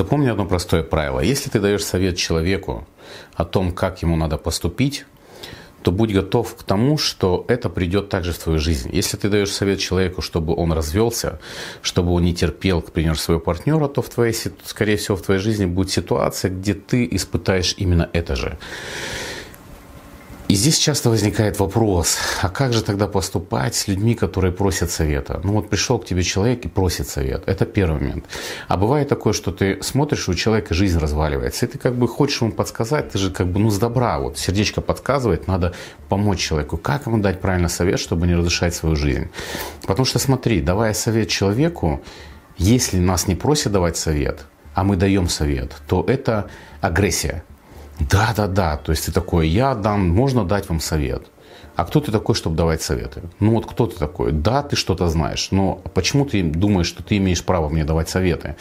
Запомни одно простое правило. Если ты даешь совет человеку о том, как ему надо поступить, то будь готов к тому, что это придет также в твою жизнь. Если ты даешь совет человеку, чтобы он развелся, чтобы он не терпел, к примеру, своего партнера, то в твоей, скорее всего, в твоей жизни будет ситуация, где ты испытаешь именно это же. И здесь часто возникает вопрос, а как же тогда поступать с людьми, которые просят совета? Ну вот пришел к тебе человек и просит совет. Это первый момент. А бывает такое, что ты смотришь, у человека жизнь разваливается, и ты как бы хочешь ему подсказать, ты же как бы ну с добра, вот сердечко подсказывает, надо помочь человеку. Как ему дать правильно совет, чтобы не разрушать свою жизнь? Потому что смотри, давая совет человеку, если нас не просят давать совет, а мы даем совет, то это агрессия. Да, да, да. То есть ты такой, я дам, можно дать вам совет. А кто ты такой, чтобы давать советы? Ну вот кто ты такой? Да, ты что-то знаешь, но почему ты думаешь, что ты имеешь право мне давать советы?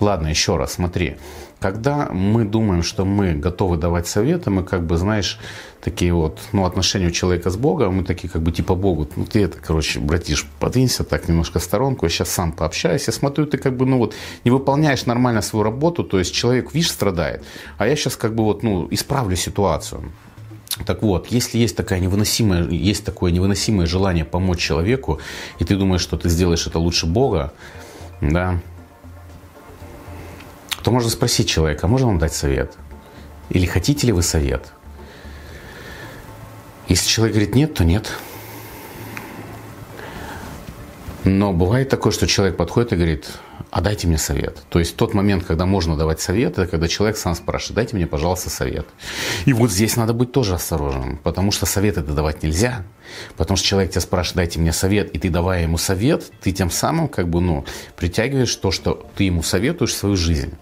Ладно, еще раз, смотри. Когда мы думаем, что мы готовы давать советы, мы как бы, знаешь, такие вот, ну, отношения у человека с Богом, мы такие как бы типа Богу, ну, ты это, короче, братиш, подвинься так немножко в сторонку, я сейчас сам пообщаюсь, я смотрю, ты как бы, ну, вот, не выполняешь нормально свою работу, то есть человек, видишь, страдает, а я сейчас как бы вот, ну, исправлю ситуацию. Так вот, если есть такая невыносимая, есть такое невыносимое желание помочь человеку, и ты думаешь, что ты сделаешь это лучше Бога, да, то можно спросить человека, можно вам дать совет? Или хотите ли вы совет? Если человек говорит нет, то нет. Но бывает такое, что человек подходит и говорит, а дайте мне совет. То есть тот момент, когда можно давать совет, это когда человек сам спрашивает, дайте мне, пожалуйста, совет. И вот здесь надо быть тоже осторожным, потому что совет это давать нельзя. Потому что человек тебя спрашивает, дайте мне совет, и ты давая ему совет, ты тем самым как бы, ну, притягиваешь то, что ты ему советуешь в свою жизнь.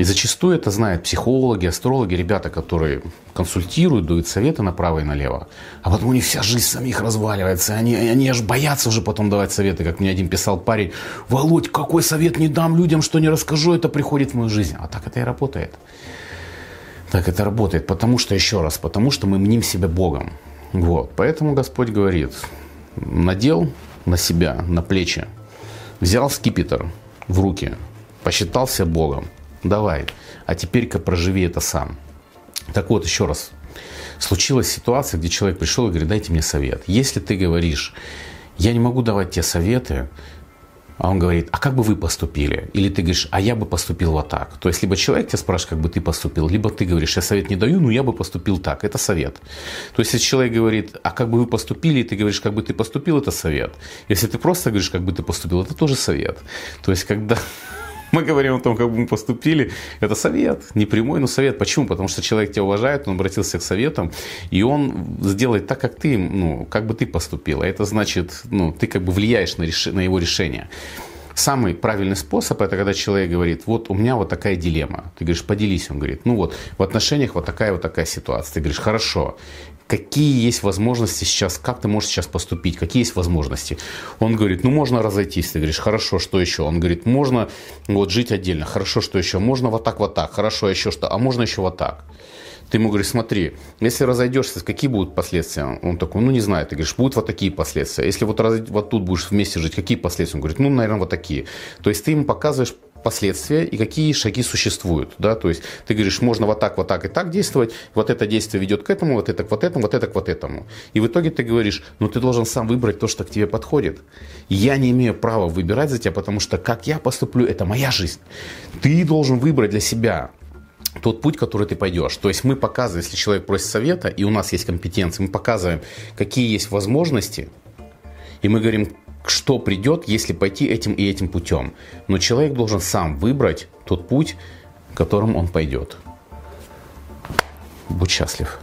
И зачастую это знают психологи, астрологи, ребята, которые консультируют, дают советы направо и налево. А потом у них вся жизнь самих разваливается. Они, они аж боятся уже потом давать советы. Как мне один писал парень, Володь, какой совет не дам людям, что не расскажу, это приходит в мою жизнь. А так это и работает. Так это работает. Потому что, еще раз, потому что мы мним себя Богом. Вот. Поэтому Господь говорит, надел на себя, на плечи, взял скипетр в руки, посчитался Богом, давай, а теперь-ка проживи это сам. Так вот, еще раз, случилась ситуация, где человек пришел и говорит, дайте мне совет. Если ты говоришь, я не могу давать тебе советы, а он говорит, а как бы вы поступили? Или ты говоришь, а я бы поступил вот так. То есть, либо человек тебя спрашивает, как бы ты поступил, либо ты говоришь, я совет не даю, но я бы поступил так. Это совет. То есть, если человек говорит, а как бы вы поступили, и ты говоришь, как бы ты поступил, это совет. Если ты просто говоришь, как бы ты поступил, это тоже совет. То есть, когда мы говорим о том, как бы мы поступили. Это совет, не прямой, но совет. Почему? Потому что человек тебя уважает, он обратился к советам, и он сделает так, как ты, ну, как бы ты поступил. А это значит, ну, ты как бы влияешь на, реш... на его решение. Самый правильный способ – это когда человек говорит, вот у меня вот такая дилемма. Ты говоришь, поделись. Он говорит, ну вот, в отношениях вот такая вот такая ситуация. Ты говоришь, хорошо, какие есть возможности сейчас, как ты можешь сейчас поступить, какие есть возможности. Он говорит, ну можно разойтись. Ты говоришь, хорошо, что еще? Он говорит, можно вот жить отдельно. Хорошо, что еще? Можно вот так, вот так. Хорошо, еще что? А можно еще вот так. Ты ему говоришь, смотри, если разойдешься, какие будут последствия? Он такой, ну не знаю. Ты говоришь, будут вот такие последствия. Если вот, раз, вот тут будешь вместе жить, какие последствия? Он говорит, ну, наверное, вот такие. То есть ты ему показываешь последствия и какие шаги существуют. Да? То есть ты говоришь, можно вот так, вот так и так действовать, вот это действие ведет к этому, вот это к вот этому, вот это к вот этому. И в итоге ты говоришь, ну ты должен сам выбрать то, что к тебе подходит. Я не имею права выбирать за тебя, потому что как я поступлю, это моя жизнь. Ты должен выбрать для себя тот путь, который ты пойдешь. То есть мы показываем, если человек просит совета, и у нас есть компетенции, мы показываем, какие есть возможности, и мы говорим, что придет, если пойти этим и этим путем. Но человек должен сам выбрать тот путь, которым он пойдет. Будь счастлив.